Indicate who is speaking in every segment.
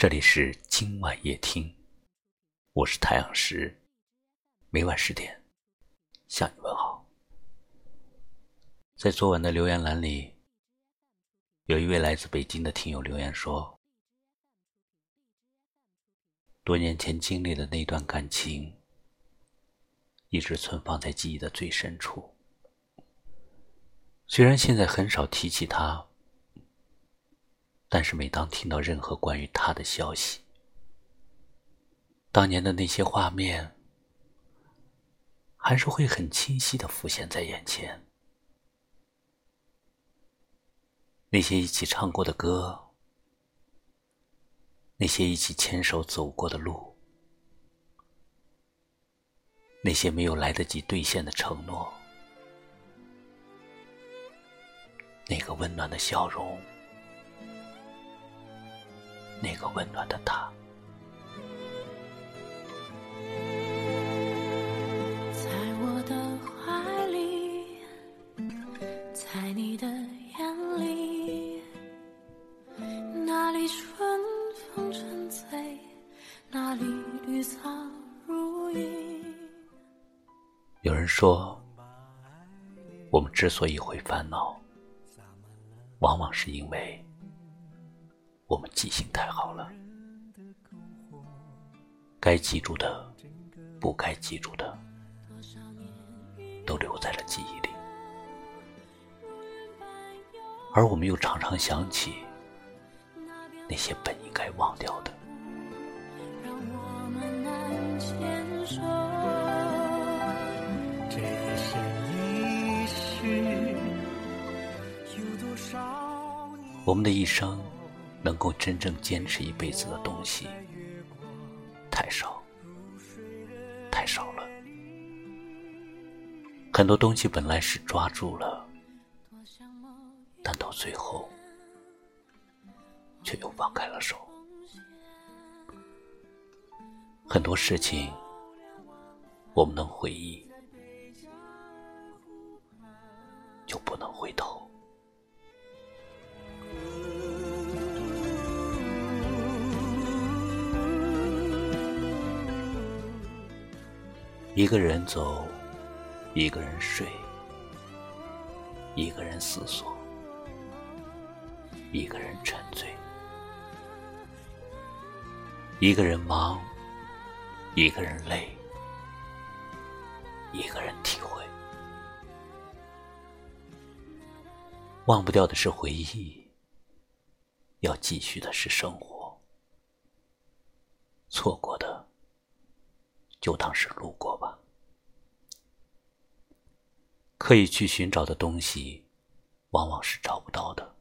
Speaker 1: 这里是今晚夜听，我是太阳石，每晚十点向你问好。在昨晚的留言栏里，有一位来自北京的听友留言说：“多年前经历的那段感情，一直存放在记忆的最深处。虽然现在很少提起他。”但是每当听到任何关于他的消息，当年的那些画面，还是会很清晰的浮现在眼前。那些一起唱过的歌，那些一起牵手走过的路，那些没有来得及兑现的承诺，那个温暖的笑容。那个温暖的他，
Speaker 2: 在我的怀里，在你的眼里，哪里春风沉醉，哪里绿草如茵。
Speaker 1: 有人说，我们之所以会烦恼，往往是因为。我们记性太好了，该记住的、不该记住的，都留在了记忆里，而我们又常常想起那些本应该忘掉的。我们的一生。能够真正坚持一辈子的东西太少，太少了。很多东西本来是抓住了，但到最后却又放开了手。很多事情我们能回忆，就不能回头。一个人走，一个人睡，一个人思索，一个人沉醉，一个人忙，一个人累，一个人体会。忘不掉的是回忆，要继续的是生活，错过。就当是路过吧。刻意去寻找的东西，往往是找不到的。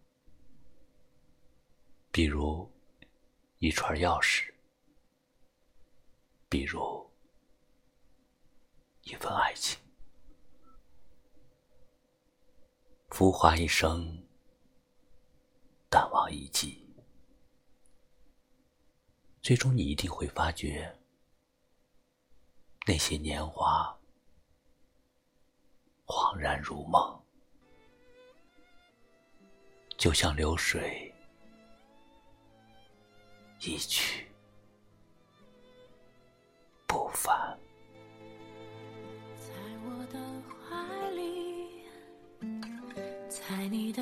Speaker 1: 比如一串钥匙，比如一份爱情。浮华一生，淡忘一季，最终你一定会发觉。那些年华，恍然如梦，就像流水一去不返。
Speaker 2: 在我的怀里，在你的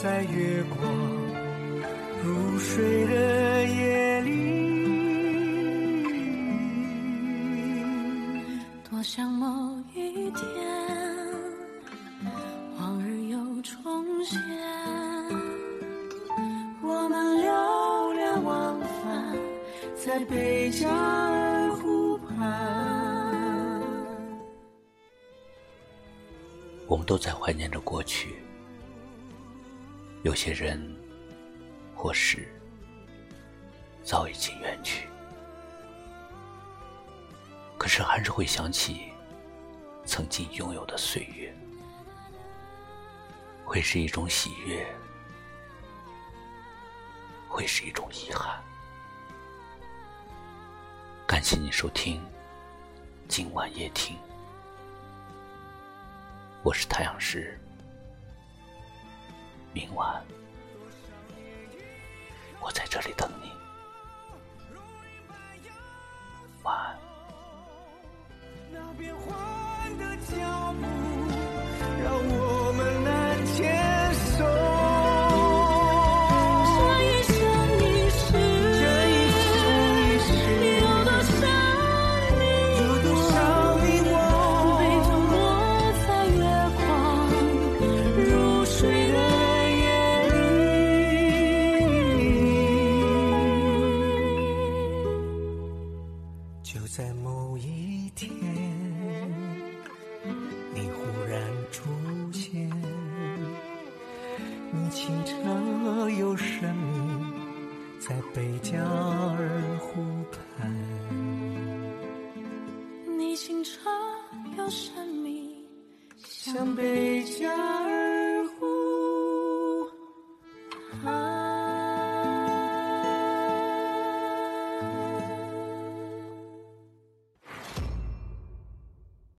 Speaker 3: 在月光如水的夜里
Speaker 2: 多想某一天往日又重现我们流连忘返
Speaker 3: 在贝加尔湖畔
Speaker 1: 我们都在怀念着过去有些人或事早已经远去，可是还是会想起曾经拥有的岁月，会是一种喜悦，会是一种遗憾。感谢你收听今晚夜听。我是太阳石，明晚我在这里等你，
Speaker 3: 你清澈又神秘，在贝加尔湖畔。
Speaker 2: 你清澈又神秘，
Speaker 3: 像贝加尔